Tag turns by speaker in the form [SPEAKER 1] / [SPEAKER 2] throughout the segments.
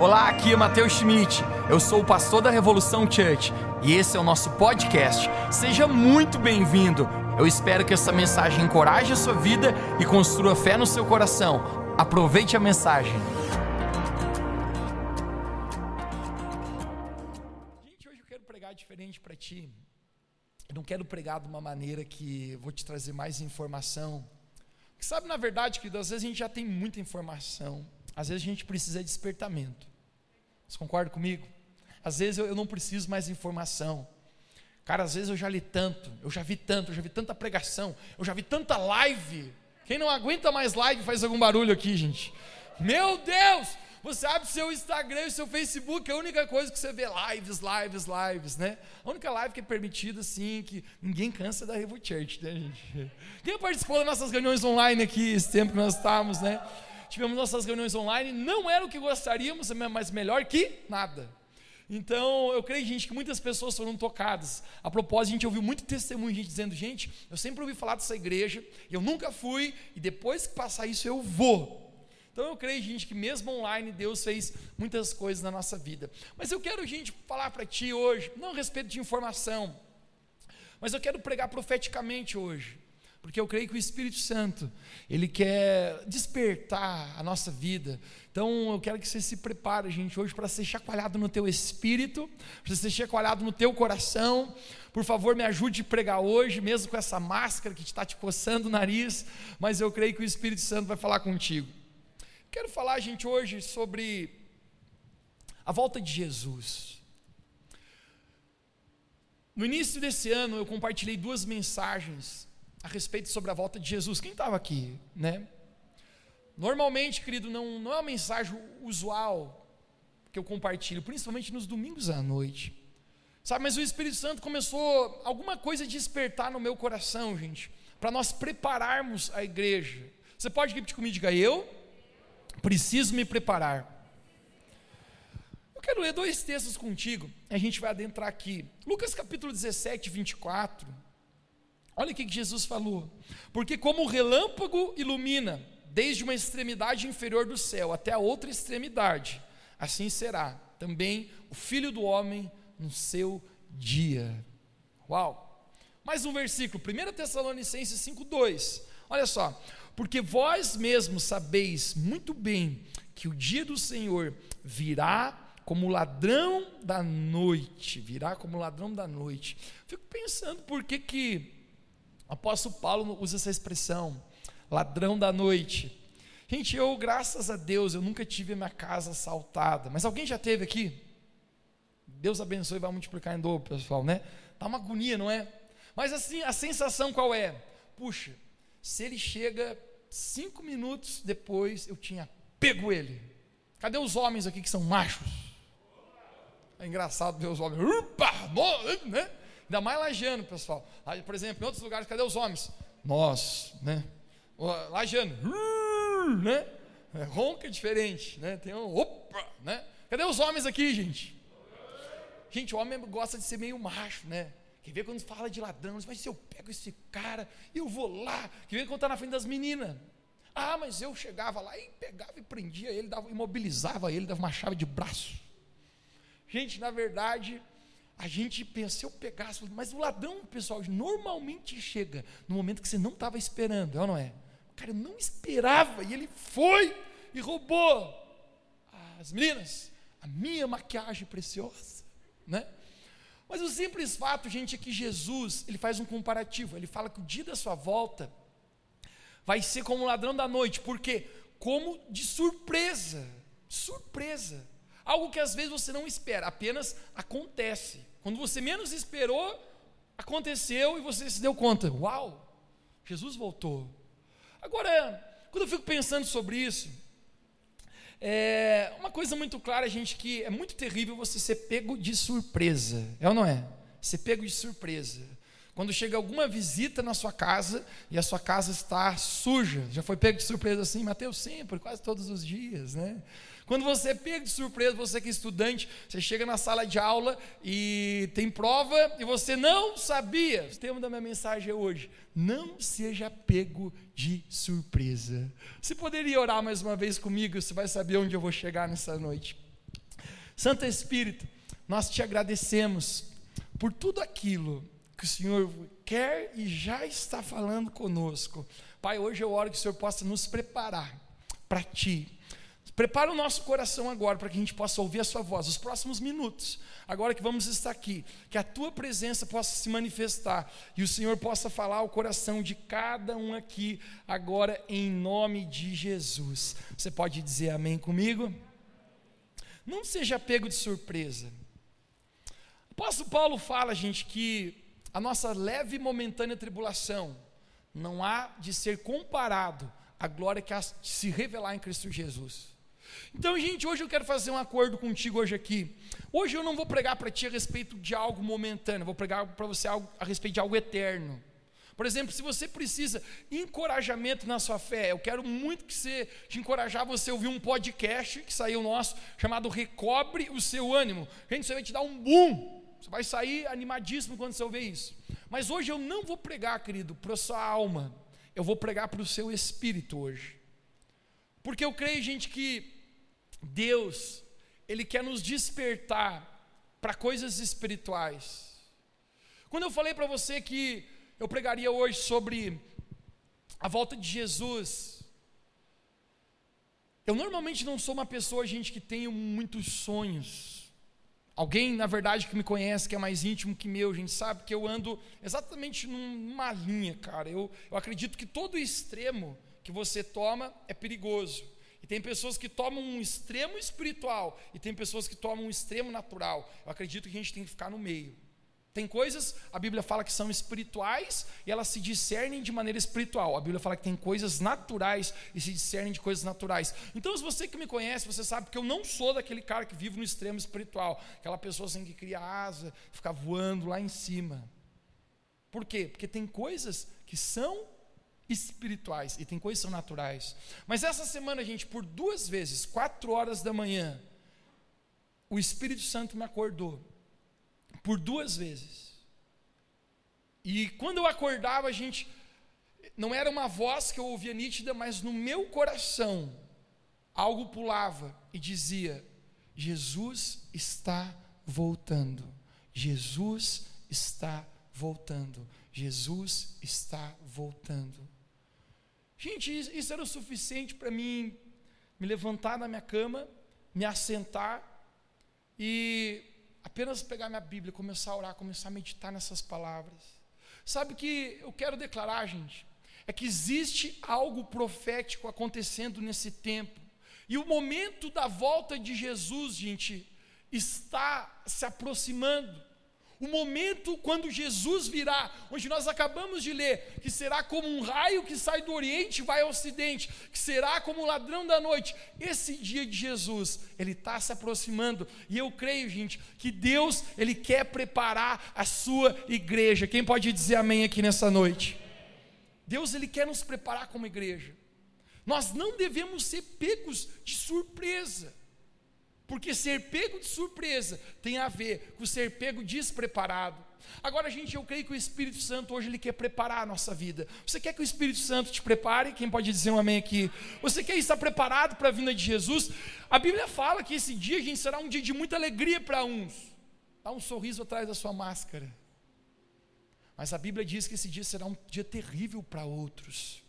[SPEAKER 1] Olá, aqui é Matheus Schmidt. Eu sou o pastor da Revolução Church e esse é o nosso podcast. Seja muito bem-vindo. Eu espero que essa mensagem encoraje a sua vida e construa fé no seu coração. Aproveite a mensagem. Gente, hoje eu quero pregar diferente para ti. Eu não quero pregar de uma maneira que vou te trazer mais informação. Porque sabe, na verdade, querido, às vezes a gente já tem muita informação. Às vezes a gente precisa de despertamento. Você concorda comigo? Às vezes eu, eu não preciso mais de informação. Cara, às vezes eu já li tanto, eu já vi tanto, eu já vi tanta pregação, eu já vi tanta live. Quem não aguenta mais live faz algum barulho aqui, gente. Meu Deus! Você abre seu Instagram e seu Facebook, é a única coisa que você vê lives, lives, lives, né? A única live que é permitida, assim, que ninguém cansa da Revo Church, né, gente? Quem participou das nossas reuniões online aqui, esse tempo que nós estávamos, né? Tivemos nossas reuniões online, não era o que gostaríamos, mas melhor que nada. Então, eu creio, gente, que muitas pessoas foram tocadas. A propósito, a gente ouviu muito testemunho, gente dizendo, gente, eu sempre ouvi falar dessa igreja, eu nunca fui, e depois que passar isso, eu vou. Então, eu creio, gente, que mesmo online, Deus fez muitas coisas na nossa vida. Mas eu quero, gente, falar para ti hoje, não a respeito de informação, mas eu quero pregar profeticamente hoje. Porque eu creio que o Espírito Santo, ele quer despertar a nossa vida. Então, eu quero que você se prepare, gente, hoje para ser chacoalhado no teu espírito, para ser chacoalhado no teu coração. Por favor, me ajude a pregar hoje, mesmo com essa máscara que está te coçando o nariz, mas eu creio que o Espírito Santo vai falar contigo. Quero falar, gente, hoje sobre a volta de Jesus. No início desse ano, eu compartilhei duas mensagens a respeito sobre a volta de Jesus. Quem estava aqui, né? Normalmente, querido, não, não é uma mensagem usual que eu compartilho, principalmente nos domingos à noite. Sabe, mas o Espírito Santo começou alguma coisa a despertar no meu coração, gente, para nós prepararmos a igreja. Você pode repetir comigo, diga eu preciso me preparar. Eu quero ler dois textos contigo, a gente vai adentrar aqui. Lucas capítulo 17, 24. Olha o que Jesus falou. Porque como o relâmpago ilumina desde uma extremidade inferior do céu até a outra extremidade, assim será também o filho do homem no seu dia. Uau! Mais um versículo, 1 Tessalonicenses 5,2. Olha só, porque vós mesmos sabeis muito bem que o dia do Senhor virá como ladrão da noite, virá como ladrão da noite. Fico pensando por que que o apóstolo Paulo usa essa expressão, ladrão da noite. Gente, eu, graças a Deus, eu nunca tive a minha casa assaltada. Mas alguém já teve aqui? Deus abençoe e vai multiplicar em dobro, pessoal, né? Dá uma agonia, não é? Mas assim, a sensação qual é? Puxa, se ele chega cinco minutos depois, eu tinha pego ele. Cadê os homens aqui que são machos? É engraçado ver os homens. Upa, né? Ainda mais lajeando, pessoal. Por exemplo, em outros lugares, cadê os homens? Nós, né? Lajeando, né? É, ronca é diferente, né? Tem um opa, né? Cadê os homens aqui, gente? Gente, o homem gosta de ser meio macho, né? Quer ver quando fala de ladrão, mas se eu pego esse cara, eu vou lá. Quer ver quando está na frente das meninas? Ah, mas eu chegava lá e pegava e prendia ele, dava, imobilizava ele, dava uma chave de braço. Gente, na verdade, a gente pensa, se eu pegasse, mas o ladrão, pessoal, normalmente chega no momento que você não estava esperando, é ou não é? Cara, eu não esperava, e ele foi e roubou as meninas, a minha maquiagem preciosa, né? Mas o simples fato, gente, é que Jesus, ele faz um comparativo, ele fala que o dia da sua volta vai ser como o ladrão da noite, porque como de surpresa, surpresa, algo que às vezes você não espera, apenas acontece. Quando você menos esperou, aconteceu e você se deu conta: uau, Jesus voltou. Agora, quando eu fico pensando sobre isso, é uma coisa muito clara, gente, que é muito terrível você ser pego de surpresa, é ou não é? Ser pego de surpresa. Quando chega alguma visita na sua casa e a sua casa está suja, já foi pego de surpresa assim, Mateus, sempre, quase todos os dias, né? Quando você é pego de surpresa, você que é estudante, você chega na sala de aula e tem prova e você não sabia. O tema da minha mensagem é hoje: não seja pego de surpresa. Você poderia orar mais uma vez comigo? Você vai saber onde eu vou chegar nessa noite. Santo Espírito, nós te agradecemos por tudo aquilo que o Senhor quer e já está falando conosco. Pai, hoje eu oro que o Senhor possa nos preparar para Ti. Prepara o nosso coração agora para que a gente possa ouvir a Sua voz, os próximos minutos, agora que vamos estar aqui, que a Tua presença possa se manifestar e o Senhor possa falar ao coração de cada um aqui, agora em nome de Jesus. Você pode dizer amém comigo? Não seja pego de surpresa. O apóstolo Paulo fala, gente, que a nossa leve e momentânea tribulação não há de ser comparado à glória que há de se revelar em Cristo Jesus. Então, gente, hoje eu quero fazer um acordo contigo hoje aqui. Hoje eu não vou pregar para ti a respeito de algo momentâneo, vou pregar para você algo, a respeito de algo eterno. Por exemplo, se você precisa encorajamento na sua fé, eu quero muito que você te encorajar você ouvir um podcast que saiu nosso chamado Recobre o seu ânimo. Gente, você vai te dar um boom. Você vai sair animadíssimo quando você ouvir isso. Mas hoje eu não vou pregar, querido, para a sua alma. Eu vou pregar para o seu espírito hoje. Porque eu creio, gente, que Deus, Ele quer nos despertar para coisas espirituais. Quando eu falei para você que eu pregaria hoje sobre a volta de Jesus. Eu normalmente não sou uma pessoa, gente, que tenho muitos sonhos. Alguém, na verdade, que me conhece, que é mais íntimo que meu, gente sabe que eu ando exatamente numa linha, cara. Eu, eu acredito que todo extremo que você toma é perigoso. E tem pessoas que tomam um extremo espiritual e tem pessoas que tomam um extremo natural. Eu acredito que a gente tem que ficar no meio. Tem coisas, a Bíblia fala que são espirituais e elas se discernem de maneira espiritual. A Bíblia fala que tem coisas naturais e se discernem de coisas naturais. Então, se você que me conhece, você sabe que eu não sou daquele cara que vive no extremo espiritual, aquela pessoa assim que cria asa, fica voando lá em cima. Por quê? Porque tem coisas que são espirituais e tem coisas que são naturais. Mas essa semana, gente, por duas vezes, quatro horas da manhã, o Espírito Santo me acordou por duas vezes. E quando eu acordava, a gente não era uma voz que eu ouvia nítida, mas no meu coração algo pulava e dizia: Jesus está voltando. Jesus está voltando. Jesus está voltando. Gente, isso era o suficiente para mim me levantar da minha cama, me assentar e apenas pegar minha Bíblia, começar a orar, começar a meditar nessas palavras. Sabe o que eu quero declarar, gente? É que existe algo profético acontecendo nesse tempo. E o momento da volta de Jesus, gente, está se aproximando o momento quando Jesus virá, onde nós acabamos de ler, que será como um raio que sai do Oriente e vai ao Ocidente, que será como o ladrão da noite. Esse dia de Jesus, ele está se aproximando, e eu creio, gente, que Deus, ele quer preparar a sua igreja. Quem pode dizer amém aqui nessa noite? Deus, ele quer nos preparar como igreja. Nós não devemos ser pegos de surpresa. Porque ser pego de surpresa tem a ver com ser pego despreparado. Agora, gente, eu creio que o Espírito Santo hoje ele quer preparar a nossa vida. Você quer que o Espírito Santo te prepare? Quem pode dizer um amém aqui? Você quer estar preparado para a vinda de Jesus? A Bíblia fala que esse dia, gente, será um dia de muita alegria para uns. Dá um sorriso atrás da sua máscara. Mas a Bíblia diz que esse dia será um dia terrível para outros.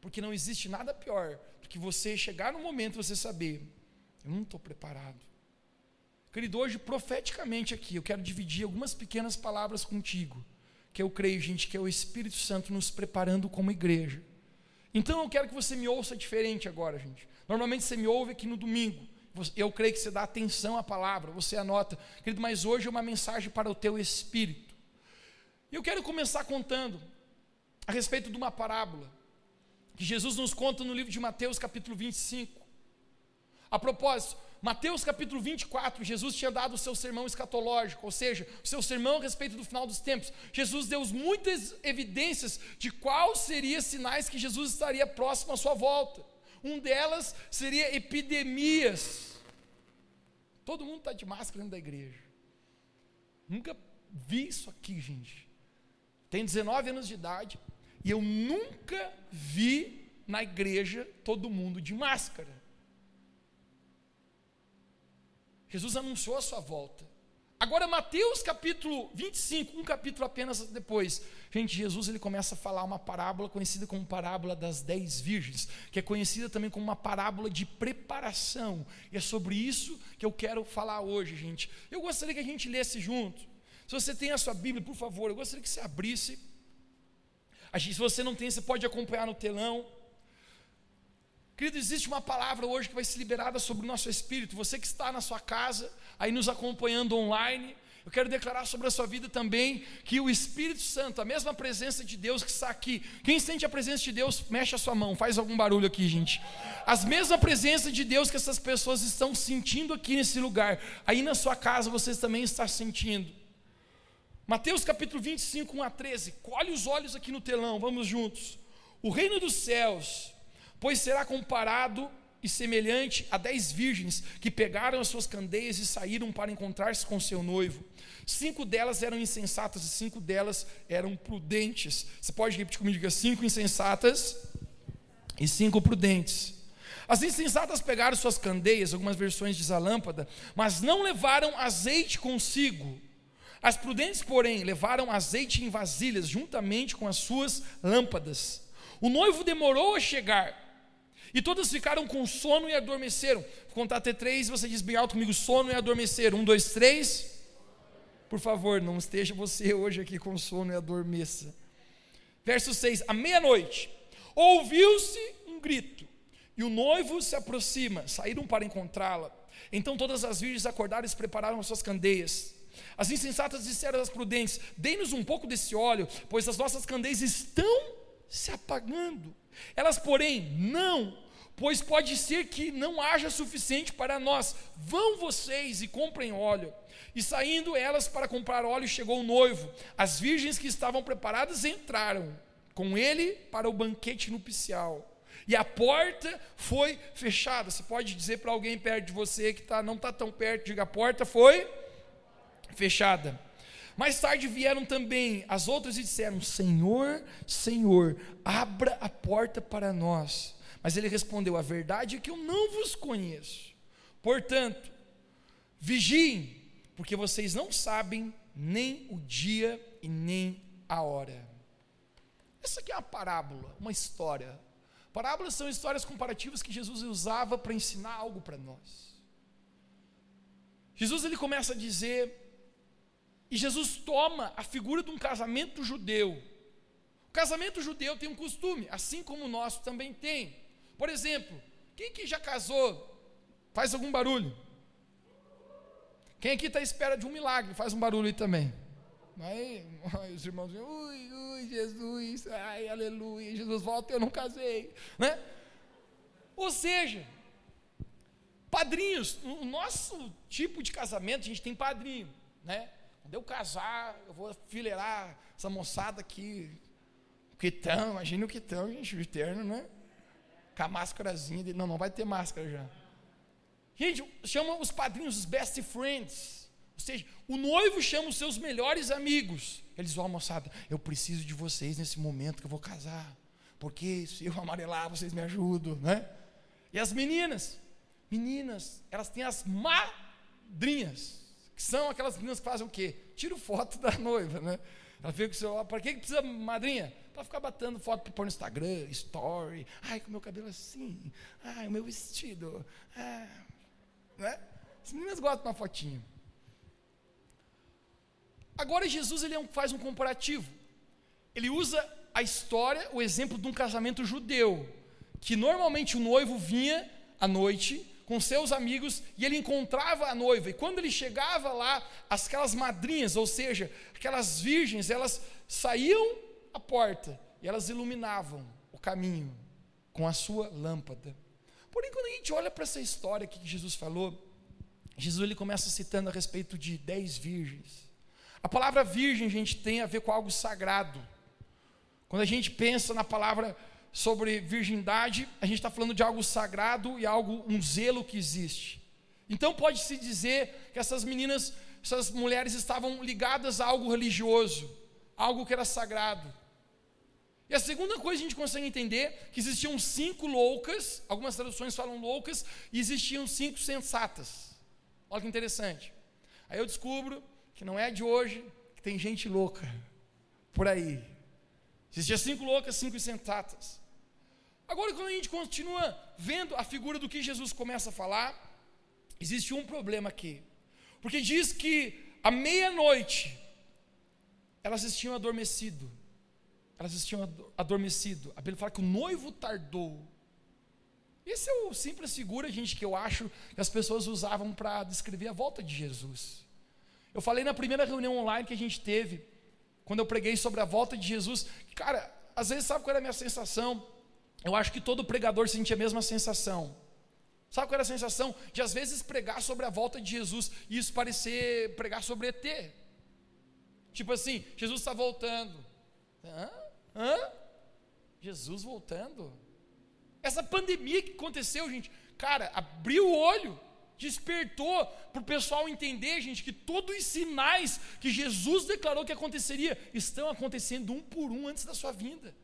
[SPEAKER 1] Porque não existe nada pior do que você chegar no momento e você saber eu não estou preparado. Querido, hoje, profeticamente aqui, eu quero dividir algumas pequenas palavras contigo, que eu creio, gente, que é o Espírito Santo nos preparando como igreja. Então eu quero que você me ouça diferente agora, gente. Normalmente você me ouve aqui no domingo. Eu creio que você dá atenção à palavra, você anota. Querido, mas hoje é uma mensagem para o teu espírito. E eu quero começar contando a respeito de uma parábola que Jesus nos conta no livro de Mateus, capítulo 25. A propósito, Mateus capítulo 24, Jesus tinha dado o seu sermão escatológico, ou seja, o seu sermão a respeito do final dos tempos. Jesus deu muitas evidências de quais seriam sinais que Jesus estaria próximo à sua volta. Um delas seria epidemias. Todo mundo está de máscara dentro da igreja. Nunca vi isso aqui, gente. Tenho 19 anos de idade e eu nunca vi na igreja todo mundo de máscara. Jesus anunciou a sua volta. Agora, Mateus capítulo 25, um capítulo apenas depois. Gente, Jesus ele começa a falar uma parábola conhecida como parábola das dez virgens, que é conhecida também como uma parábola de preparação. E é sobre isso que eu quero falar hoje, gente. Eu gostaria que a gente lesse junto. Se você tem a sua Bíblia, por favor, eu gostaria que você abrisse. Se você não tem, você pode acompanhar no telão. Querido, existe uma palavra hoje que vai ser liberada sobre o nosso espírito. Você que está na sua casa, aí nos acompanhando online, eu quero declarar sobre a sua vida também que o Espírito Santo, a mesma presença de Deus que está aqui. Quem sente a presença de Deus, mexe a sua mão, faz algum barulho aqui, gente. As mesma presença de Deus que essas pessoas estão sentindo aqui nesse lugar, aí na sua casa vocês também estão sentindo. Mateus capítulo 25, 1 a 13. Colhe os olhos aqui no telão, vamos juntos. O reino dos céus pois será comparado e semelhante a dez virgens que pegaram as suas candeias e saíram para encontrar-se com seu noivo. Cinco delas eram insensatas e cinco delas eram prudentes. Você pode repetir comigo? Diga cinco insensatas e cinco prudentes. As insensatas pegaram suas candeias, algumas versões diz a lâmpada, mas não levaram azeite consigo. As prudentes, porém, levaram azeite em vasilhas juntamente com as suas lâmpadas. O noivo demorou a chegar e todas ficaram com sono e adormeceram. Vou contar até três, você diz bem alto comigo: sono e adormecer. Um, dois, três. Por favor, não esteja você hoje aqui com sono e adormeça. Verso 6: À meia-noite, ouviu-se um grito, e o noivo se aproxima, saíram para encontrá-la. Então todas as virgens acordaram e prepararam as suas candeias. As insensatas disseram às prudentes: Dê-nos um pouco desse óleo, pois as nossas candeias estão se apagando. Elas, porém, não, pois pode ser que não haja suficiente para nós. Vão vocês e comprem óleo. E saindo elas para comprar óleo, chegou o noivo. As virgens que estavam preparadas entraram com ele para o banquete nupcial. E a porta foi fechada. Você pode dizer para alguém perto de você que tá, não está tão perto, diga: a porta foi fechada. Mais tarde vieram também as outras e disseram: Senhor, Senhor, abra a porta para nós. Mas ele respondeu: A verdade é que eu não vos conheço. Portanto, vigiem, porque vocês não sabem nem o dia e nem a hora. Essa aqui é uma parábola, uma história. Parábolas são histórias comparativas que Jesus usava para ensinar algo para nós. Jesus ele começa a dizer e Jesus toma a figura de um casamento judeu. O casamento judeu tem um costume, assim como o nosso também tem. Por exemplo, quem que já casou? Faz algum barulho. Quem aqui está à espera de um milagre? Faz um barulho aí também. Aí, os irmãos dizem, ui, ui, Jesus, ai, aleluia, Jesus volta, eu não casei. Né? Ou seja, padrinhos, o nosso tipo de casamento, a gente tem padrinho, né? Quando eu casar, eu vou fileirar essa moçada aqui. O quitão, imagina o quitão, gente, o terno, né? Com a máscarazinha dele. Não, não vai ter máscara já. Gente, chama os padrinhos, os best friends. Ou seja, o noivo chama os seus melhores amigos. Eles vão, moçada, eu preciso de vocês nesse momento que eu vou casar. Porque se eu amarelar, vocês me ajudam, né? E as meninas, meninas, elas têm as madrinhas que são aquelas meninas que fazem o quê? Tiro foto da noiva, né? Ela fica com o celular, para que precisa madrinha? Para ficar batendo foto para pôr no Instagram, story. Ai, com o meu cabelo assim. Ai, o meu vestido. Ah, né? As meninas gostam de uma fotinha. Agora Jesus ele é faz um comparativo. Ele usa a história, o exemplo de um casamento judeu, que normalmente o noivo vinha à noite com seus amigos e ele encontrava a noiva. E quando ele chegava lá, aquelas madrinhas, ou seja, aquelas virgens, elas saíam à porta e elas iluminavam o caminho com a sua lâmpada. Porém, quando a gente olha para essa história que Jesus falou, Jesus ele começa citando a respeito de dez virgens. A palavra virgem, gente, tem a ver com algo sagrado. Quando a gente pensa na palavra sobre virgindade, a gente está falando de algo sagrado e algo, um zelo que existe. Então pode-se dizer que essas meninas, essas mulheres estavam ligadas a algo religioso, algo que era sagrado. E a segunda coisa a gente consegue entender que existiam cinco loucas, algumas traduções falam loucas, e existiam cinco sensatas. Olha que interessante. Aí eu descubro que não é de hoje que tem gente louca por aí. Existiam cinco loucas, cinco insensatas. Agora, quando a gente continua vendo a figura do que Jesus começa a falar, existe um problema aqui. Porque diz que à meia-noite elas tinham adormecido. Elas tinham adormecido. A Bíblia fala que o noivo tardou. Esse é o simples figura, gente, que eu acho que as pessoas usavam para descrever a volta de Jesus. Eu falei na primeira reunião online que a gente teve, quando eu preguei sobre a volta de Jesus, cara, às vezes sabe qual era a minha sensação? Eu acho que todo pregador sentia a mesma sensação. Sabe qual era a sensação? De às vezes pregar sobre a volta de Jesus e isso parecer pregar sobre ET. Tipo assim, Jesus está voltando. Hã? Hã? Jesus voltando? Essa pandemia que aconteceu, gente, cara, abriu o olho, despertou para o pessoal entender, gente, que todos os sinais que Jesus declarou que aconteceria estão acontecendo um por um antes da sua vinda.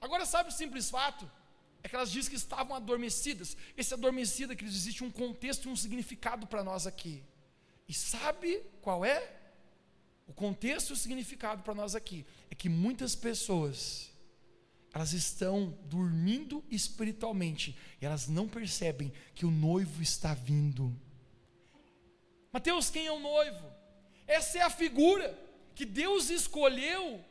[SPEAKER 1] Agora, sabe o simples fato? É que elas dizem que estavam adormecidas. Esse adormecida, que existe um contexto e um significado para nós aqui. E sabe qual é? O contexto e o significado para nós aqui é que muitas pessoas elas estão dormindo espiritualmente e elas não percebem que o noivo está vindo. Mateus, quem é o noivo? Essa é a figura que Deus escolheu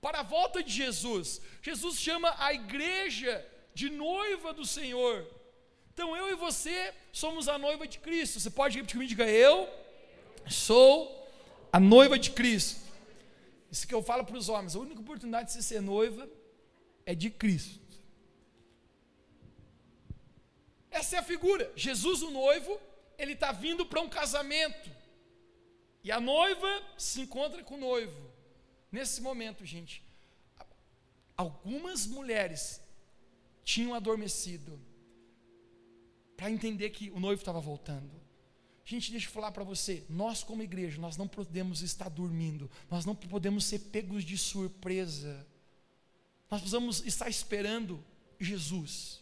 [SPEAKER 1] para a volta de Jesus. Jesus chama a igreja de noiva do Senhor. Então eu e você somos a noiva de Cristo. Você pode repetir comigo, diga eu sou a noiva de Cristo. Isso que eu falo para os homens, a única oportunidade de você ser noiva é de Cristo. Essa é a figura. Jesus, o noivo, ele está vindo para um casamento. E a noiva se encontra com o noivo. Nesse momento, gente, algumas mulheres tinham adormecido para entender que o noivo estava voltando. Gente, deixa eu falar para você, nós como igreja, nós não podemos estar dormindo, nós não podemos ser pegos de surpresa. Nós precisamos estar esperando Jesus.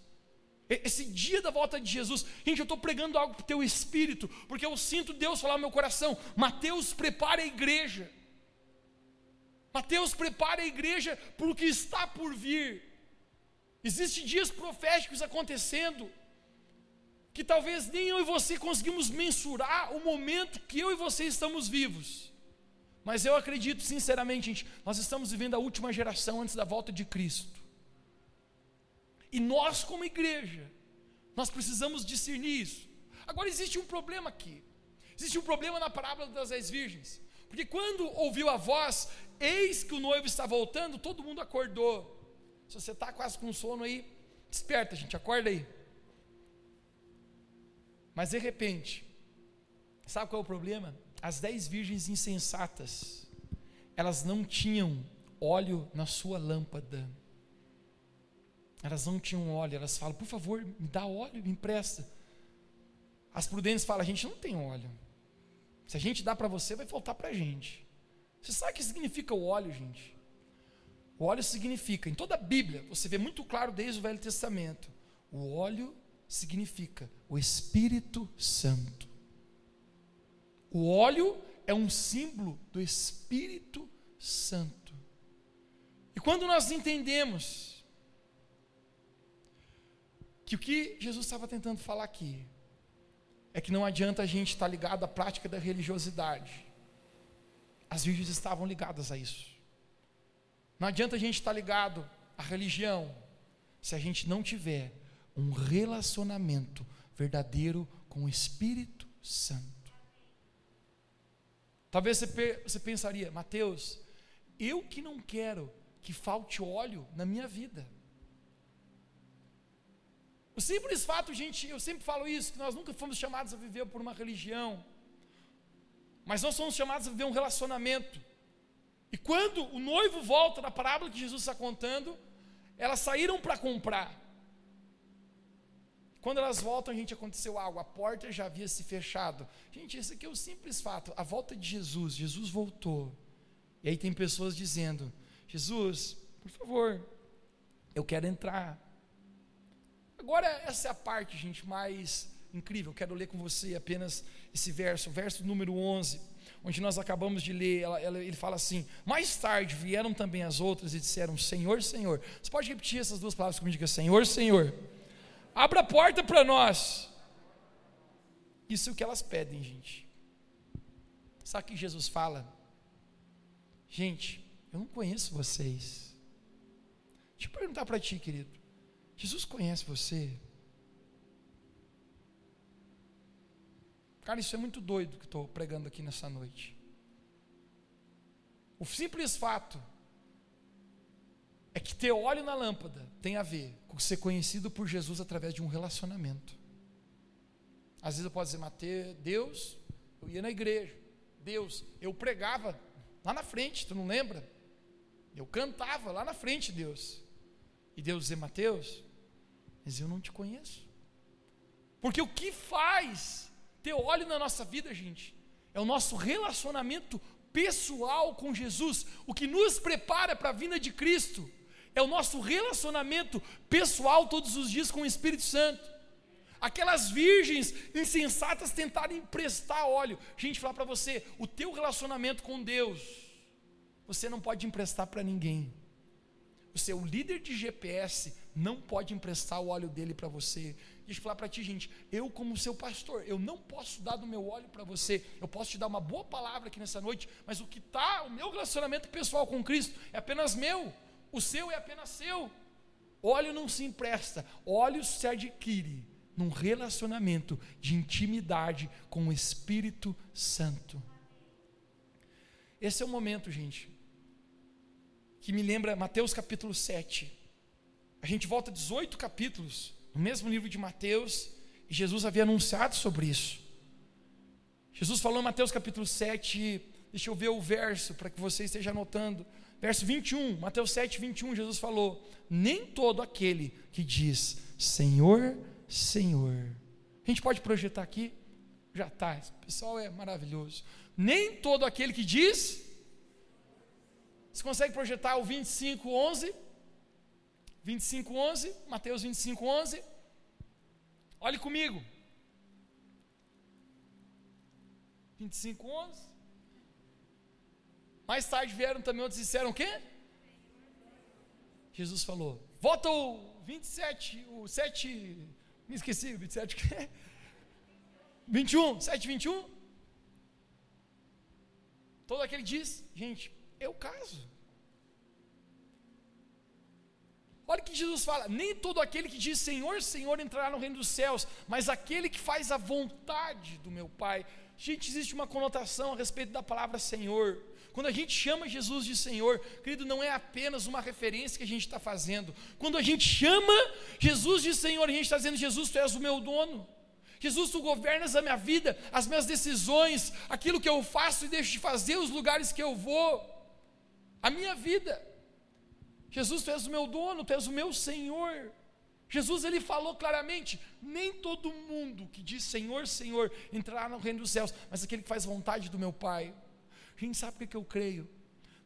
[SPEAKER 1] Esse dia da volta de Jesus, gente, eu estou pregando algo para o teu espírito, porque eu sinto Deus falar no meu coração. Mateus, prepare a igreja. Mateus, prepare a igreja para o que está por vir. Existem dias proféticos acontecendo, que talvez nem eu e você conseguimos mensurar o momento que eu e você estamos vivos. Mas eu acredito sinceramente, gente, nós estamos vivendo a última geração antes da volta de Cristo. E nós, como igreja, nós precisamos discernir isso. Agora existe um problema aqui. Existe um problema na parábola das dez virgens. Porque quando ouviu a voz, eis que o noivo está voltando, todo mundo acordou. Se você está quase com sono aí, desperta, gente, acorda aí. Mas de repente, sabe qual é o problema? As dez virgens insensatas, elas não tinham óleo na sua lâmpada. Elas não tinham óleo, elas falam, por favor, me dá óleo, me empresta. As prudentes falam, a gente não tem óleo. Se a gente dá para você, vai faltar para a gente. Você sabe o que significa o óleo, gente? O óleo significa, em toda a Bíblia, você vê muito claro desde o Velho Testamento, o óleo significa o Espírito Santo. O óleo é um símbolo do Espírito Santo. E quando nós entendemos que o que Jesus estava tentando falar aqui é que não adianta a gente estar ligado à prática da religiosidade. As virgens estavam ligadas a isso. Não adianta a gente estar ligado à religião se a gente não tiver um relacionamento verdadeiro com o Espírito Santo. Talvez você, você pensaria, Mateus, eu que não quero que falte óleo na minha vida. O simples fato, gente, eu sempre falo isso, que nós nunca fomos chamados a viver por uma religião, mas nós somos chamados a viver um relacionamento. E quando o noivo volta na parábola que Jesus está contando, elas saíram para comprar. Quando elas voltam, a gente aconteceu algo, a porta já havia se fechado. Gente, esse aqui é o simples fato. A volta de Jesus, Jesus voltou. E aí tem pessoas dizendo: Jesus, por favor, eu quero entrar. Agora, essa é a parte, gente, mais incrível. Quero ler com você apenas esse verso, verso número 11, onde nós acabamos de ler. Ela, ela, ele fala assim: Mais tarde vieram também as outras e disseram: Senhor, Senhor. Você pode repetir essas duas palavras comigo? Diga: Senhor, Senhor. Abra a porta para nós. Isso é o que elas pedem, gente. Sabe o que Jesus fala? Gente, eu não conheço vocês. Deixa eu perguntar para ti, querido. Jesus conhece você? Cara, isso é muito doido que estou pregando aqui nessa noite. O simples fato é que ter óleo na lâmpada tem a ver com ser conhecido por Jesus através de um relacionamento. Às vezes eu posso dizer, Mateus, Deus, eu ia na igreja, Deus, eu pregava lá na frente, tu não lembra? Eu cantava lá na frente, Deus. E Deus dizer, Mateus, mas eu não te conheço. Porque o que faz ter óleo na nossa vida, gente, é o nosso relacionamento pessoal com Jesus. O que nos prepara para a vinda de Cristo é o nosso relacionamento pessoal todos os dias com o Espírito Santo. Aquelas virgens insensatas tentaram emprestar óleo. Gente, falar para você, o teu relacionamento com Deus, você não pode emprestar para ninguém. O seu líder de GPS não pode emprestar o óleo dele para você. Deixa eu falar para ti, gente, eu como seu pastor, eu não posso dar do meu óleo para você. Eu posso te dar uma boa palavra aqui nessa noite, mas o que está, o meu relacionamento pessoal com Cristo é apenas meu. O seu é apenas seu. Óleo não se empresta, óleo se adquire num relacionamento de intimidade com o Espírito Santo. Esse é o momento, gente, que me lembra Mateus capítulo 7. A gente volta 18 capítulos no mesmo livro de Mateus, e Jesus havia anunciado sobre isso. Jesus falou em Mateus capítulo 7, deixa eu ver o verso para que você esteja anotando. Verso 21, Mateus 7, 21, Jesus falou: Nem todo aquele que diz Senhor, Senhor. A gente pode projetar aqui? Já está, esse pessoal é maravilhoso. Nem todo aquele que diz. Você consegue projetar o 25, 11? 25, 11, Mateus 25, 11. Olhe comigo. 25, 11. Mais tarde vieram também outros e disseram o quê? Jesus falou: Volta o 27, o 7, me esqueci, 27 o quê? 21, 7, 21. Todo aquele diz, gente, eu caso. Olha o que Jesus fala: nem todo aquele que diz Senhor, Senhor entrará no reino dos céus, mas aquele que faz a vontade do meu Pai. Gente, existe uma conotação a respeito da palavra Senhor. Quando a gente chama Jesus de Senhor, querido, não é apenas uma referência que a gente está fazendo. Quando a gente chama Jesus de Senhor, a gente está dizendo: Jesus, tu és o meu dono. Jesus, tu governas a minha vida, as minhas decisões, aquilo que eu faço e deixo de fazer, os lugares que eu vou, a minha vida. Jesus, tu és o meu dono, tu és o meu Senhor. Jesus ele falou claramente: nem todo mundo que diz Senhor, Senhor entrará no reino dos céus, mas aquele que faz vontade do meu Pai. A gente sabe o que eu creio?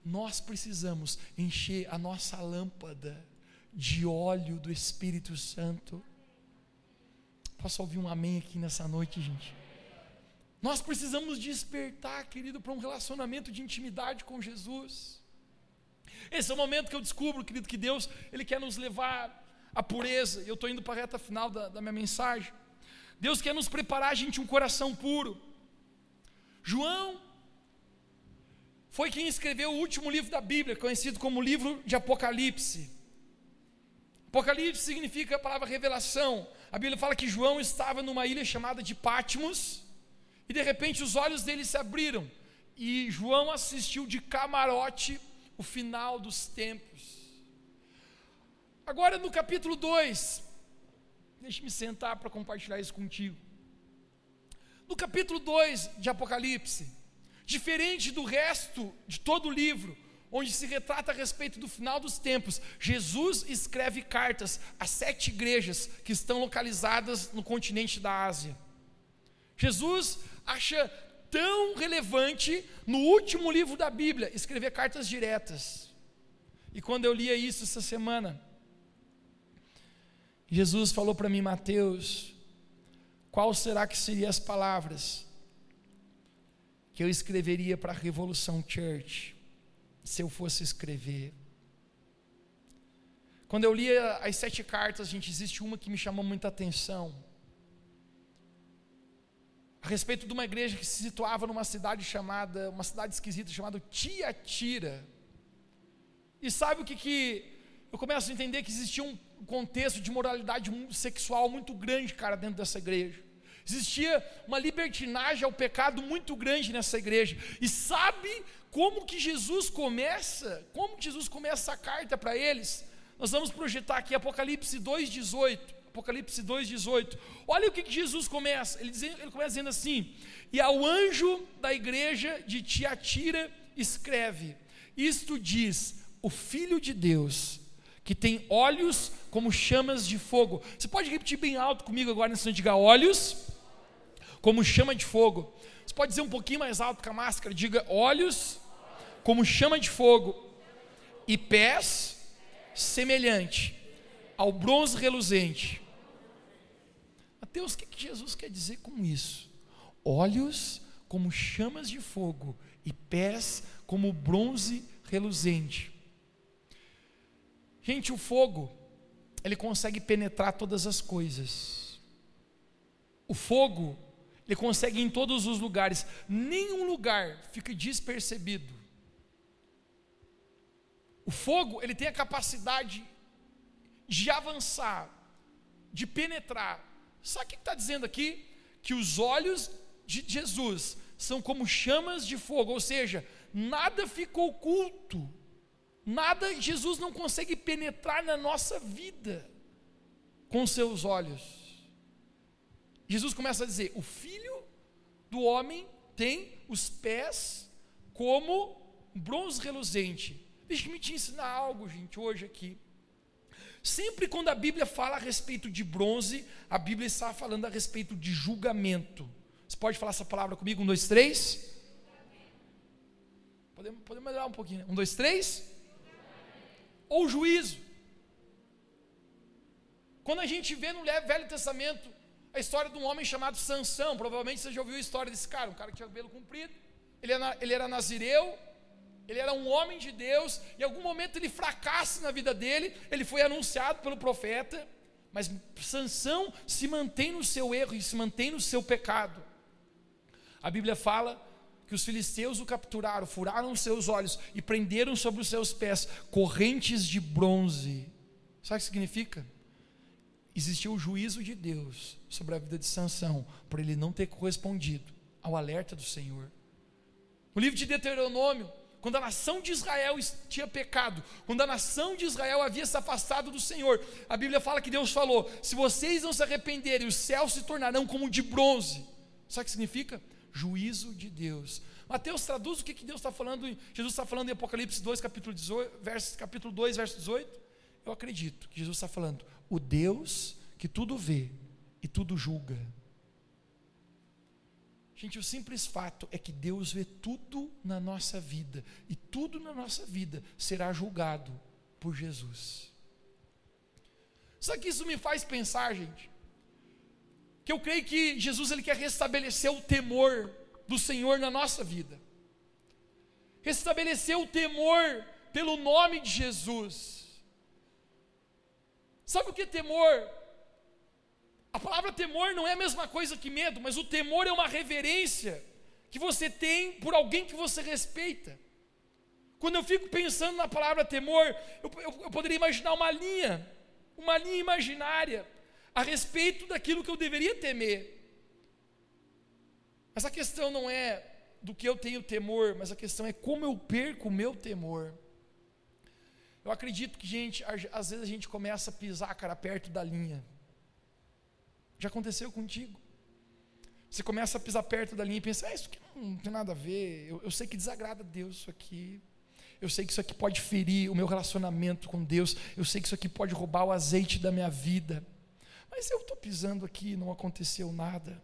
[SPEAKER 1] Nós precisamos encher a nossa lâmpada de óleo do Espírito Santo. Posso ouvir um amém aqui nessa noite, gente? Nós precisamos despertar, querido, para um relacionamento de intimidade com Jesus. Esse é o momento que eu descubro, querido, que Deus Ele quer nos levar à pureza. Eu estou indo para a reta final da, da minha mensagem. Deus quer nos preparar, gente, um coração puro. João foi quem escreveu o último livro da Bíblia, conhecido como livro de Apocalipse. Apocalipse significa a palavra revelação. A Bíblia fala que João estava numa ilha chamada de Patmos, e de repente os olhos dele se abriram, e João assistiu de camarote o final dos tempos. Agora no capítulo 2, deixe-me sentar para compartilhar isso contigo. No capítulo 2 de Apocalipse, Diferente do resto de todo o livro, onde se retrata a respeito do final dos tempos, Jesus escreve cartas a sete igrejas que estão localizadas no continente da Ásia. Jesus acha tão relevante no último livro da Bíblia escrever cartas diretas. E quando eu lia isso essa semana, Jesus falou para mim, Mateus, qual será que seriam as palavras que eu escreveria para a Revolução Church, se eu fosse escrever? Quando eu lia as sete cartas, gente, existe uma que me chamou muita atenção. A respeito de uma igreja que se situava numa cidade chamada, uma cidade esquisita chamada Tiatira. E sabe o que que eu começo a entender que existia um contexto de moralidade sexual muito grande, cara, dentro dessa igreja. Existia uma libertinagem ao pecado muito grande nessa igreja. E sabe como que Jesus começa? Como Jesus começa a carta para eles? Nós vamos projetar aqui Apocalipse 2,18. Apocalipse 2,18. Olha o que, que Jesus começa. Ele, diz, ele começa dizendo assim: E ao anjo da igreja de Tiatira escreve: Isto diz o Filho de Deus, que tem olhos como chamas de fogo. Você pode repetir bem alto comigo agora nesse diga olhos como chama de fogo. Você pode dizer um pouquinho mais alto com a máscara, diga olhos como chama de fogo e pés semelhante ao bronze reluzente. Mateus, o que Jesus quer dizer com isso? Olhos como chamas de fogo e pés como bronze reluzente. Gente, o fogo, ele consegue penetrar todas as coisas. O fogo, ele consegue ir em todos os lugares. Nenhum lugar fica despercebido. O fogo, ele tem a capacidade de avançar, de penetrar. Sabe o que está dizendo aqui? Que os olhos de Jesus são como chamas de fogo, ou seja, nada fica oculto, nada Jesus não consegue penetrar na nossa vida com seus olhos. Jesus começa a dizer: o filho do homem tem os pés como bronze reluzente Deixe-me te ensinar algo, gente, hoje aqui. Sempre quando a Bíblia fala a respeito de bronze, a Bíblia está falando a respeito de julgamento. Você pode falar essa palavra comigo? Um, dois, três. Podemos, podemos melhorar um pouquinho. Né? Um, dois, três. Ou juízo. Quando a gente vê no Velho Testamento a história de um homem chamado Sansão, provavelmente você já ouviu a história desse cara, um cara que tinha cabelo comprido, ele era, ele era nazireu, ele era um homem de Deus, em algum momento ele fracassa na vida dele, ele foi anunciado pelo profeta, mas Sansão se mantém no seu erro e se mantém no seu pecado. A Bíblia fala que os filisteus o capturaram, furaram os seus olhos e prenderam sobre os seus pés correntes de bronze. Sabe o que significa? Existiu o juízo de Deus sobre a vida de Sansão, por ele não ter correspondido ao alerta do Senhor. O livro de Deuteronômio quando a nação de Israel tinha pecado, quando a nação de Israel havia se afastado do Senhor, a Bíblia fala que Deus falou: se vocês não se arrependerem, os céus se tornarão como de bronze. Sabe o que significa? Juízo de Deus. Mateus traduz o que, que Deus está falando, Jesus está falando em Apocalipse 2, capítulo, 18, verso, capítulo 2, verso 18. Eu acredito que Jesus está falando, o Deus que tudo vê e tudo julga. Gente, o simples fato é que Deus vê tudo na nossa vida e tudo na nossa vida será julgado por Jesus. Sabe que isso me faz pensar, gente? Que eu creio que Jesus ele quer restabelecer o temor do Senhor na nossa vida. Restabelecer o temor pelo nome de Jesus. Sabe o que é temor? A palavra temor não é a mesma coisa que medo, mas o temor é uma reverência que você tem por alguém que você respeita. Quando eu fico pensando na palavra temor, eu, eu, eu poderia imaginar uma linha, uma linha imaginária a respeito daquilo que eu deveria temer. Mas a questão não é do que eu tenho temor, mas a questão é como eu perco o meu temor. Eu acredito que, gente, às vezes a gente começa a pisar, cara, perto da linha. Já aconteceu contigo? Você começa a pisar perto da linha e pensa, ah, isso aqui não tem nada a ver, eu, eu sei que desagrada a Deus isso aqui. Eu sei que isso aqui pode ferir o meu relacionamento com Deus. Eu sei que isso aqui pode roubar o azeite da minha vida. Mas eu estou pisando aqui e não aconteceu nada.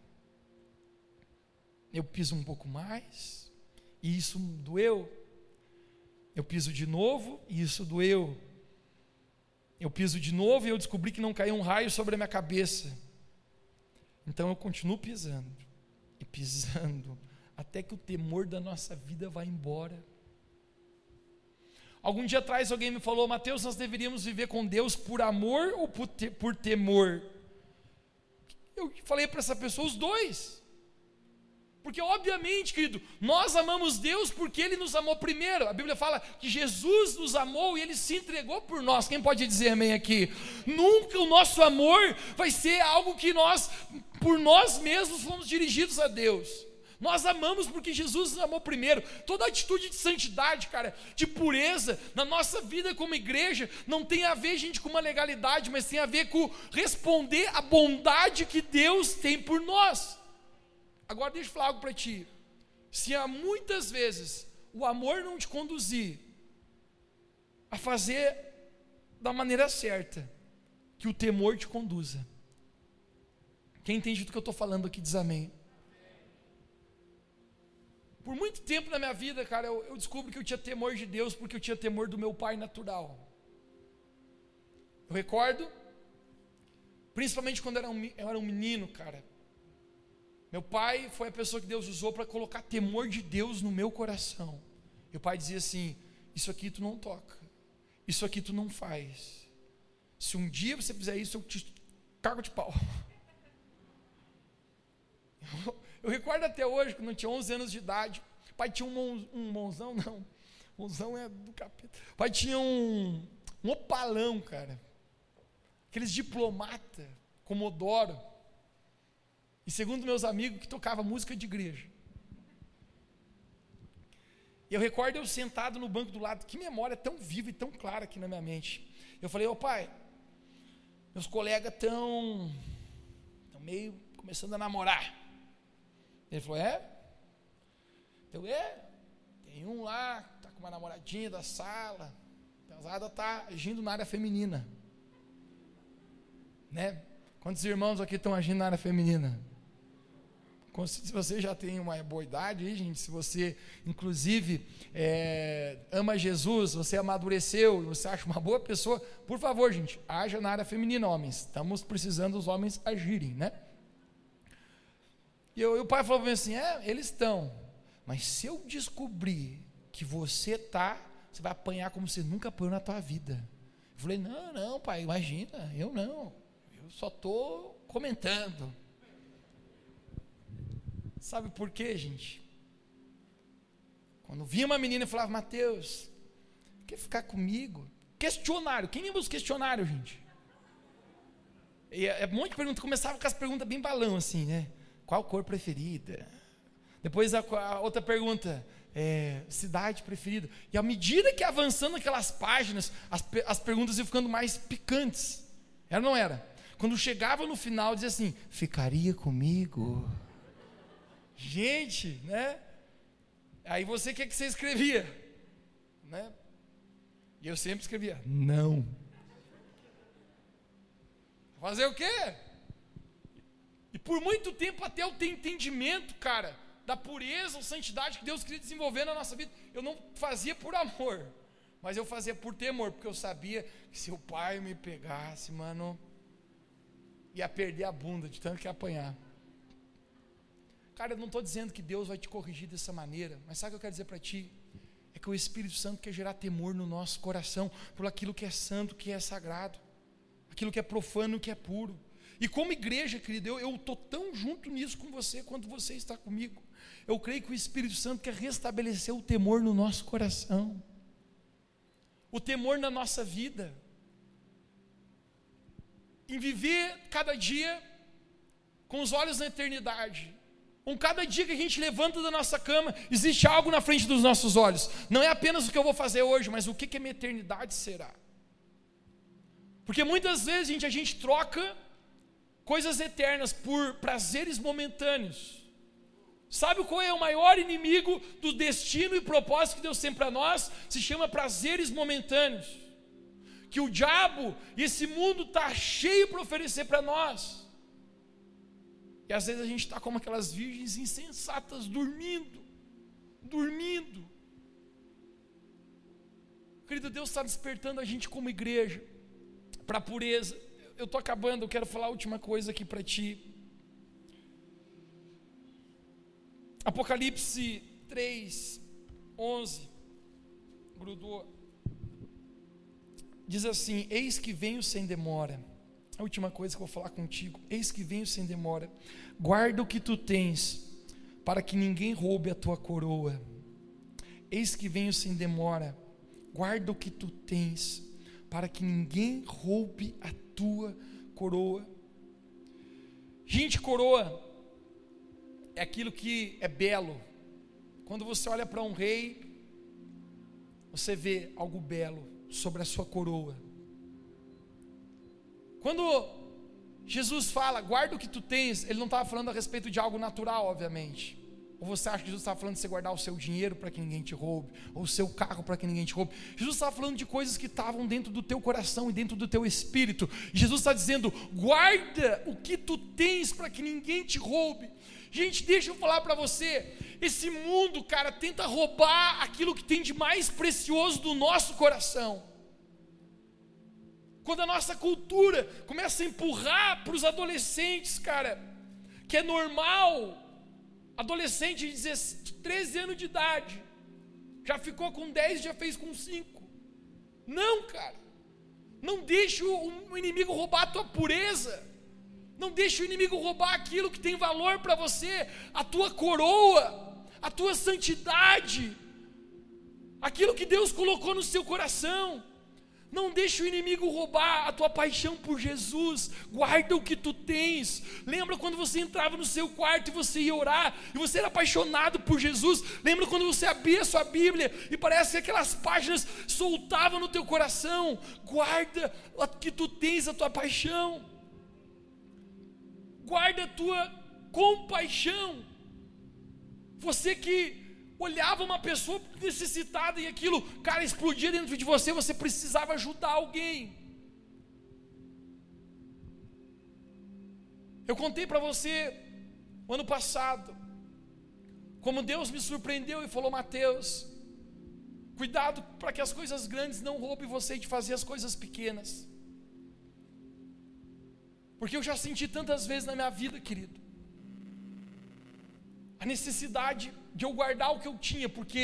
[SPEAKER 1] Eu piso um pouco mais e isso doeu. Eu piso de novo e isso doeu. Eu piso de novo e eu descobri que não caiu um raio sobre a minha cabeça. Então eu continuo pisando e pisando até que o temor da nossa vida vá embora. Algum dia atrás alguém me falou, Mateus, nós deveríamos viver com Deus por amor ou por, por temor? Eu falei para essa pessoa os dois. Porque, obviamente, querido, nós amamos Deus porque Ele nos amou primeiro. A Bíblia fala que Jesus nos amou e Ele se entregou por nós. Quem pode dizer amém aqui? Nunca o nosso amor vai ser algo que nós, por nós mesmos, fomos dirigidos a Deus. Nós amamos porque Jesus nos amou primeiro. Toda atitude de santidade, cara, de pureza na nossa vida como igreja, não tem a ver, gente, com uma legalidade, mas tem a ver com responder à bondade que Deus tem por nós. Agora deixa eu falar algo para ti. Se há muitas vezes o amor não te conduzir a fazer da maneira certa, que o temor te conduza. Quem entende do que eu estou falando aqui diz amém. Por muito tempo na minha vida, cara, eu, eu descubro que eu tinha temor de Deus porque eu tinha temor do meu pai natural. Eu recordo, principalmente quando eu era um, eu era um menino, cara. Meu pai foi a pessoa que Deus usou para colocar temor de Deus no meu coração. O pai dizia assim: Isso aqui tu não toca, isso aqui tu não faz. Se um dia você fizer isso, eu te cago de pau. Eu recordo até hoje, quando eu tinha 11 anos de idade, o pai tinha um, um monzão, não, monzão é do capeta. O pai tinha um, um opalão, cara, aqueles diplomata, comodoro, e segundo meus amigos, que tocava música de igreja. E eu recordo eu sentado no banco do lado, que memória tão viva e tão clara aqui na minha mente. Eu falei, ô pai, meus colegas estão meio começando a namorar. Ele falou: É? Eu, é. Tem um lá, tá com uma namoradinha da sala. A pesada tá agindo na área feminina. Né? Quantos irmãos aqui estão agindo na área feminina? Se você já tem uma boa idade gente, se você, inclusive, é, ama Jesus, você amadureceu, você acha uma boa pessoa, por favor, gente, haja na área feminina, homens. Estamos precisando os homens agirem, né? E, eu, e o pai falou assim: é, eles estão. Mas se eu descobrir que você está, você vai apanhar como você nunca apanhou na tua vida. Eu falei: não, não, pai, imagina, eu não. Eu só estou comentando. Sabe por quê, gente? Quando vinha uma menina e falava, Mateus, quer ficar comigo? Questionário, quem lembra os questionários, gente? E é, é um monte de perguntas, começava com as perguntas bem balão, assim, né? Qual cor preferida? Depois a, a outra pergunta, é, cidade preferida. E à medida que avançando aquelas páginas, as, as perguntas iam ficando mais picantes. Era ou não era? Quando chegava no final, dizia assim: ficaria comigo? Gente, né? Aí você, o que, que você escrevia? Né? E eu sempre escrevia: não. Fazer o quê? E por muito tempo até eu ter entendimento, cara, da pureza ou santidade que Deus queria desenvolver na nossa vida, eu não fazia por amor, mas eu fazia por temor, porque eu sabia que se o pai me pegasse, mano, ia perder a bunda de tanto que apanhar. Cara, eu não estou dizendo que Deus vai te corrigir dessa maneira, mas sabe o que eu quero dizer para ti? É que o Espírito Santo quer gerar temor no nosso coração por aquilo que é santo, que é sagrado, aquilo que é profano, que é puro. E como igreja, querido, eu estou tão junto nisso com você quanto você está comigo. Eu creio que o Espírito Santo quer restabelecer o temor no nosso coração, o temor na nossa vida, em viver cada dia com os olhos na eternidade. Com cada dia que a gente levanta da nossa cama, existe algo na frente dos nossos olhos. Não é apenas o que eu vou fazer hoje, mas o que, que a minha eternidade será. Porque muitas vezes, gente, a gente troca coisas eternas por prazeres momentâneos. Sabe qual é o maior inimigo do destino e propósito que Deus tem para nós? Se chama prazeres momentâneos. Que o diabo e esse mundo está cheio para oferecer para nós. E às vezes a gente está como aquelas virgens insensatas, dormindo, dormindo. Querido, Deus está despertando a gente como igreja para a pureza eu estou acabando, eu quero falar a última coisa aqui para ti. Apocalipse 3, 11. Grudou. Diz assim: Eis que venho sem demora. A última coisa que eu vou falar contigo. Eis que venho sem demora. Guarda o que tu tens, para que ninguém roube a tua coroa. Eis que venho sem demora. Guarda o que tu tens, para que ninguém roube a tua coroa. Gente, coroa é aquilo que é belo. Quando você olha para um rei, você vê algo belo sobre a sua coroa. Quando Jesus fala, guarda o que tu tens, ele não estava falando a respeito de algo natural, obviamente. Ou você acha que Jesus estava falando de você guardar o seu dinheiro para que ninguém te roube, ou o seu carro para que ninguém te roube? Jesus estava falando de coisas que estavam dentro do teu coração e dentro do teu espírito. Jesus está dizendo: guarda o que tu tens para que ninguém te roube. Gente, deixa eu falar para você, esse mundo, cara, tenta roubar aquilo que tem de mais precioso do nosso coração. Quando a nossa cultura começa a empurrar para os adolescentes, cara, que é normal, adolescente de 13 anos de idade, já ficou com 10, já fez com 5. Não, cara. Não deixe o inimigo roubar a tua pureza. Não deixe o inimigo roubar aquilo que tem valor para você, a tua coroa, a tua santidade, aquilo que Deus colocou no seu coração. Não deixe o inimigo roubar a tua paixão por Jesus. Guarda o que tu tens. Lembra quando você entrava no seu quarto e você ia orar e você era apaixonado por Jesus? Lembra quando você abria a sua Bíblia e parece que aquelas páginas soltavam no teu coração? Guarda o que tu tens a tua paixão guarda a tua compaixão. Você que olhava uma pessoa necessitada e aquilo, cara, explodia dentro de você, você precisava ajudar alguém. Eu contei para você ano passado, como Deus me surpreendeu e falou: Mateus, cuidado para que as coisas grandes não roubem você de fazer as coisas pequenas. Porque eu já senti tantas vezes na minha vida, querido, a necessidade de eu guardar o que eu tinha, porque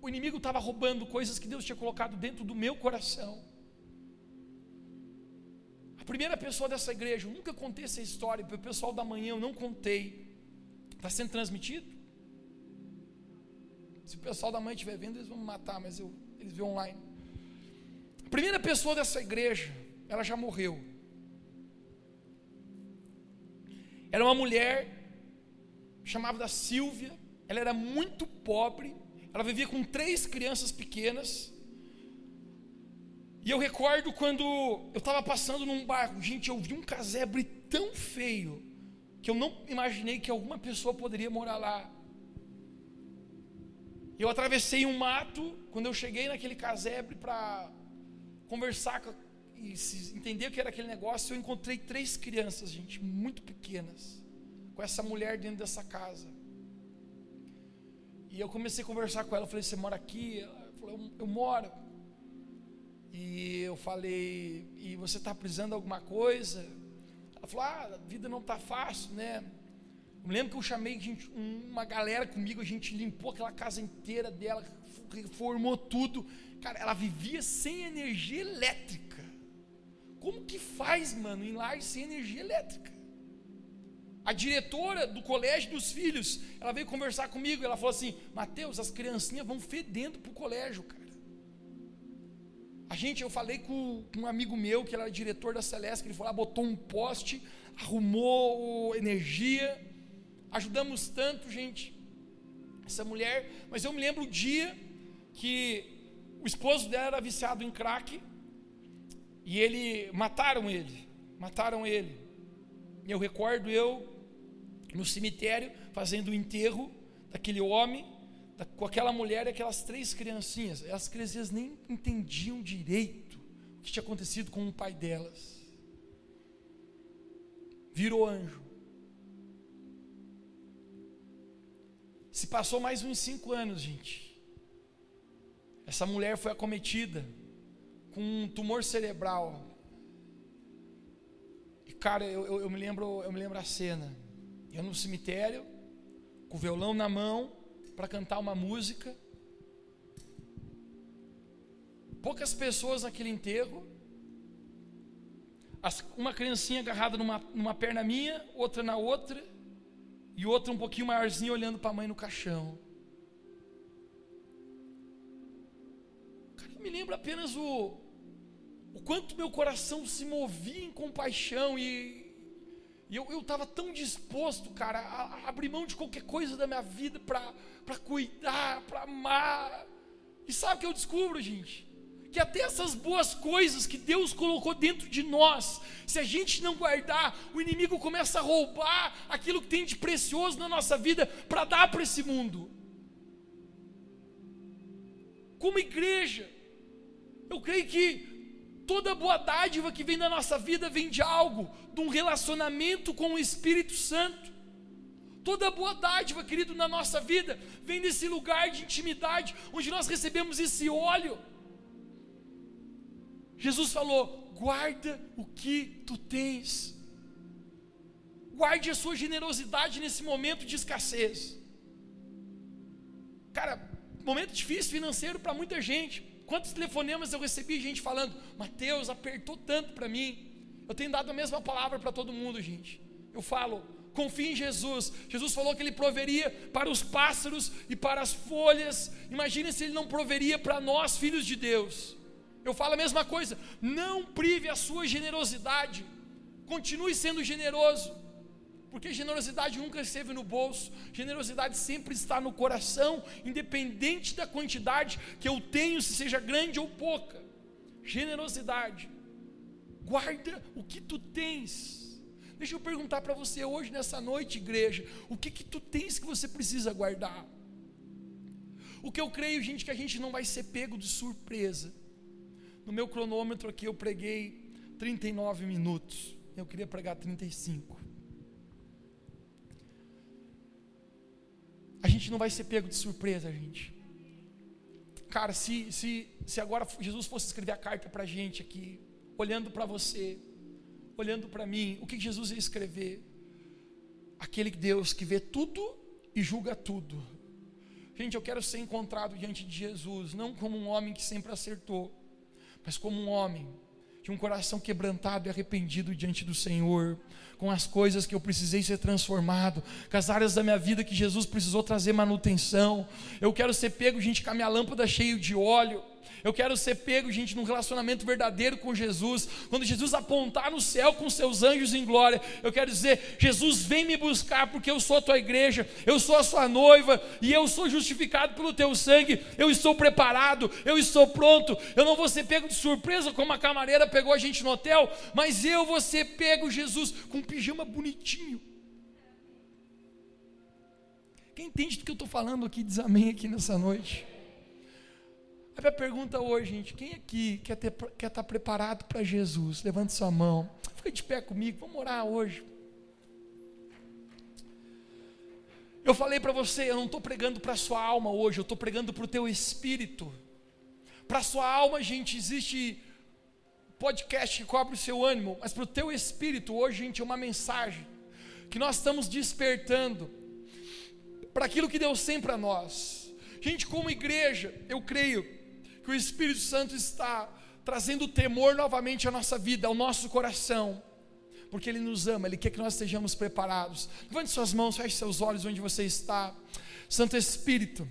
[SPEAKER 1] o inimigo estava roubando coisas que Deus tinha colocado dentro do meu coração. A primeira pessoa dessa igreja, eu nunca contei essa história para o pessoal da manhã, eu não contei. Está sendo transmitido? Se o pessoal da manhã estiver vendo, eles vão me matar, mas eu, eles vêem online. A primeira pessoa dessa igreja, ela já morreu. Era uma mulher, chamava da Silvia, ela era muito pobre, ela vivia com três crianças pequenas. E eu recordo quando eu estava passando num barco, gente, eu vi um casebre tão feio, que eu não imaginei que alguma pessoa poderia morar lá. Eu atravessei um mato, quando eu cheguei naquele casebre para conversar com e entender o que era aquele negócio, eu encontrei três crianças, gente, muito pequenas, com essa mulher dentro dessa casa. E eu comecei a conversar com ela, eu falei, você mora aqui? Ela falou, eu, eu moro. E eu falei, e você está precisando de alguma coisa? Ela falou, ah, a vida não está fácil, né? Eu me lembro que eu chamei gente, uma galera comigo, a gente limpou aquela casa inteira dela, reformou tudo. Cara, ela vivia sem energia elétrica. Como que faz, mano, em lar sem energia elétrica? A diretora do colégio dos filhos, ela veio conversar comigo, ela falou assim: Mateus, as criancinhas vão fedendo pro colégio, cara. A gente, eu falei com, um amigo meu, que era diretor da Celeste, ele foi lá, botou um poste, arrumou energia, ajudamos tanto, gente, essa mulher, mas eu me lembro o dia que o esposo dela era viciado em crack, e ele mataram ele, mataram ele. Eu recordo eu no cemitério fazendo o enterro daquele homem da, com aquela mulher e aquelas três criancinhas. As criancinhas nem entendiam direito o que tinha acontecido com o pai delas. Virou anjo. Se passou mais uns cinco anos, gente. Essa mulher foi acometida com um tumor cerebral. E cara, eu, eu, eu, me lembro, eu me lembro a cena. Eu no cemitério, com o violão na mão, para cantar uma música. Poucas pessoas naquele enterro. uma criancinha agarrada numa, numa perna minha, outra na outra, e outra um pouquinho maiorzinha olhando para a mãe no caixão. Cara, me lembro apenas o, o quanto meu coração se movia em compaixão e, e eu estava tão disposto, cara, a, a, abrir mão de qualquer coisa da minha vida para cuidar, para amar. E sabe o que eu descubro, gente? Que até essas boas coisas que Deus colocou dentro de nós, se a gente não guardar, o inimigo começa a roubar aquilo que tem de precioso na nossa vida para dar para esse mundo. Como igreja, eu creio que Toda boa dádiva que vem da nossa vida vem de algo, de um relacionamento com o Espírito Santo. Toda boa dádiva, querido, na nossa vida vem desse lugar de intimidade, onde nós recebemos esse óleo. Jesus falou: guarda o que tu tens, guarde a sua generosidade nesse momento de escassez. Cara, momento difícil financeiro para muita gente. Quantos telefonemas eu recebi gente falando, Mateus, apertou tanto para mim. Eu tenho dado a mesma palavra para todo mundo, gente. Eu falo, confie em Jesus. Jesus falou que ele proveria para os pássaros e para as folhas. Imagine se ele não proveria para nós, filhos de Deus. Eu falo a mesma coisa. Não prive a sua generosidade. Continue sendo generoso. Porque generosidade nunca esteve no bolso, generosidade sempre está no coração, independente da quantidade que eu tenho, se seja grande ou pouca. Generosidade. Guarda o que tu tens. Deixa eu perguntar para você hoje, nessa noite, igreja, o que que tu tens que você precisa guardar? O que eu creio, gente, que a gente não vai ser pego de surpresa. No meu cronômetro aqui eu preguei 39 minutos. Eu queria pregar 35. A gente não vai ser pego de surpresa, gente. Cara, se, se, se agora Jesus fosse escrever a carta para a gente aqui, olhando para você, olhando para mim, o que Jesus ia escrever? Aquele Deus que vê tudo e julga tudo. Gente, eu quero ser encontrado diante de Jesus, não como um homem que sempre acertou, mas como um homem de um coração quebrantado e arrependido diante do Senhor, com as coisas que eu precisei ser transformado, com as áreas da minha vida que Jesus precisou trazer manutenção. Eu quero ser pego, gente, com a minha lâmpada cheia de óleo. Eu quero ser pego, gente, num relacionamento verdadeiro com Jesus. Quando Jesus apontar no céu com seus anjos em glória, eu quero dizer: Jesus, vem me buscar, porque eu sou a tua igreja, eu sou a sua noiva, e eu sou justificado pelo teu sangue. Eu estou preparado, eu estou pronto. Eu não vou ser pego de surpresa, como a camareira pegou a gente no hotel, mas eu vou ser pego, Jesus, com um pijama bonitinho. Quem entende do que eu estou falando aqui, diz amém aqui nessa noite. A minha pergunta hoje, gente, quem aqui quer, ter, quer estar preparado para Jesus? Levante sua mão. Fica de pé comigo, vamos orar hoje. Eu falei para você, eu não estou pregando para a sua alma hoje, eu estou pregando para o teu espírito. Para a sua alma, gente, existe podcast que cobre o seu ânimo, mas para o teu espírito, hoje, gente, é uma mensagem que nós estamos despertando para aquilo que Deus tem para nós. Gente, como igreja, eu creio que o Espírito Santo está trazendo temor novamente à nossa vida, ao nosso coração, porque Ele nos ama, Ele quer que nós estejamos preparados. Levante suas mãos, feche seus olhos onde você está. Santo Espírito,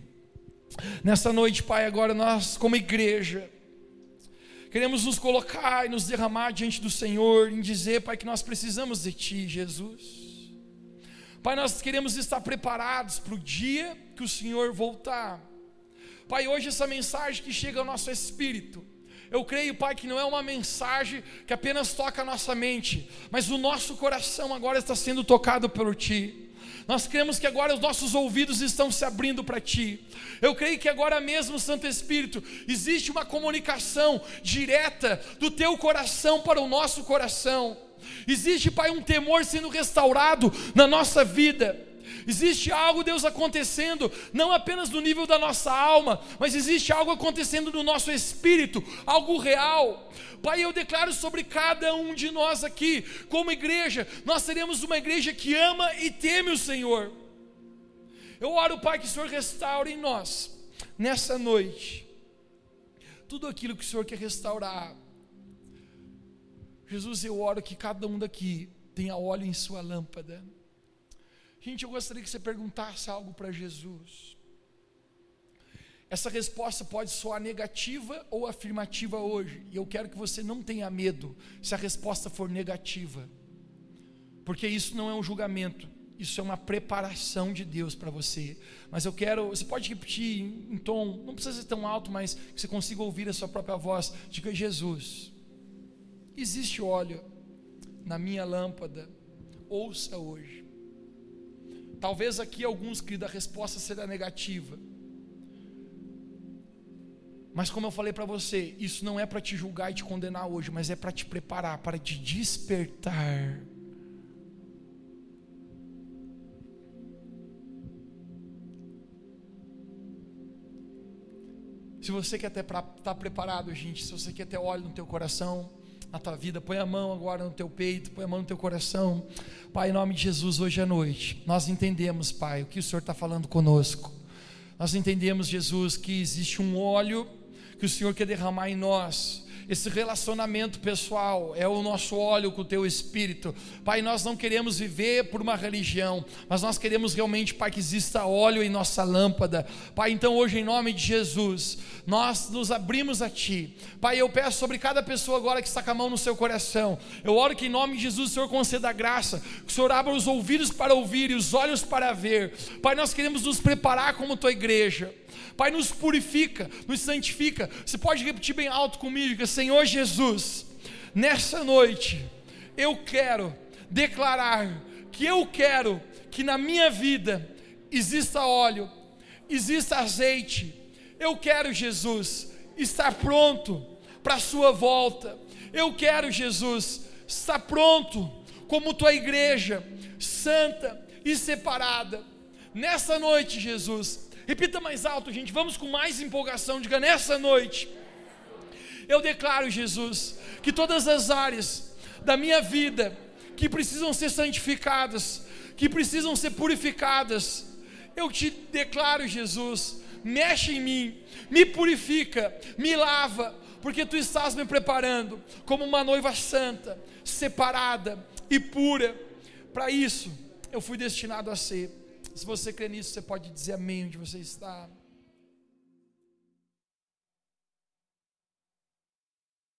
[SPEAKER 1] nesta noite, Pai, agora nós, como igreja, queremos nos colocar e nos derramar diante do Senhor, em dizer, Pai, que nós precisamos de Ti, Jesus. Pai, nós queremos estar preparados para o dia que o Senhor voltar. Pai, hoje essa mensagem que chega ao nosso espírito, eu creio, Pai, que não é uma mensagem que apenas toca a nossa mente, mas o nosso coração agora está sendo tocado por Ti. Nós cremos que agora os nossos ouvidos estão se abrindo para Ti. Eu creio que agora mesmo, Santo Espírito, existe uma comunicação direta do Teu coração para o nosso coração. Existe, Pai, um temor sendo restaurado na nossa vida. Existe algo, Deus, acontecendo, não apenas no nível da nossa alma, mas existe algo acontecendo no nosso espírito, algo real. Pai, eu declaro sobre cada um de nós aqui, como igreja, nós seremos uma igreja que ama e teme o Senhor. Eu oro, Pai, que o Senhor restaure em nós, nessa noite, tudo aquilo que o Senhor quer restaurar. Jesus, eu oro que cada um daqui tenha óleo em sua lâmpada. Gente, eu gostaria que você perguntasse algo para Jesus. Essa resposta pode soar negativa ou afirmativa hoje, e eu quero que você não tenha medo se a resposta for negativa, porque isso não é um julgamento, isso é uma preparação de Deus para você. Mas eu quero, você pode repetir em, tom, não precisa ser tão alto, mas que você consiga ouvir a sua própria voz. Diga: Jesus, existe óleo na minha lâmpada, ouça hoje. Talvez aqui alguns, querido, a resposta será negativa. Mas como eu falei para você, isso não é para te julgar e te condenar hoje, mas é para te preparar, para te despertar. Se você quer estar tá preparado, gente, se você quer ter óleo no teu coração, na tua vida, põe a mão agora no teu peito, põe a mão no teu coração. Pai, em nome de Jesus, hoje à noite, nós entendemos, Pai, o que o Senhor está falando conosco. Nós entendemos, Jesus, que existe um óleo que o Senhor quer derramar em nós. Esse relacionamento pessoal é o nosso óleo com o teu espírito. Pai, nós não queremos viver por uma religião, mas nós queremos realmente, Pai, que exista óleo em nossa lâmpada. Pai, então hoje, em nome de Jesus, nós nos abrimos a Ti. Pai, eu peço sobre cada pessoa agora que está com a mão no seu coração. Eu oro que em nome de Jesus o Senhor conceda graça, que o Senhor abra os ouvidos para ouvir e os olhos para ver. Pai, nós queremos nos preparar como tua igreja. Pai, nos purifica, nos santifica. Você pode repetir bem alto comigo, que Senhor Jesus, nessa noite, eu quero declarar que eu quero que na minha vida exista óleo, exista azeite. Eu quero, Jesus, estar pronto para a Sua volta. Eu quero, Jesus, estar pronto como tua igreja, santa e separada. Nessa noite, Jesus, repita mais alto, gente, vamos com mais empolgação. Diga nessa noite eu declaro, Jesus, que todas as áreas da minha vida que precisam ser santificadas, que precisam ser purificadas, eu te declaro, Jesus, mexe em mim, me purifica, me lava, porque tu estás me preparando como uma noiva santa, separada e pura. Para isso, eu fui destinado a ser. Se você crê nisso, você pode dizer amém onde você está.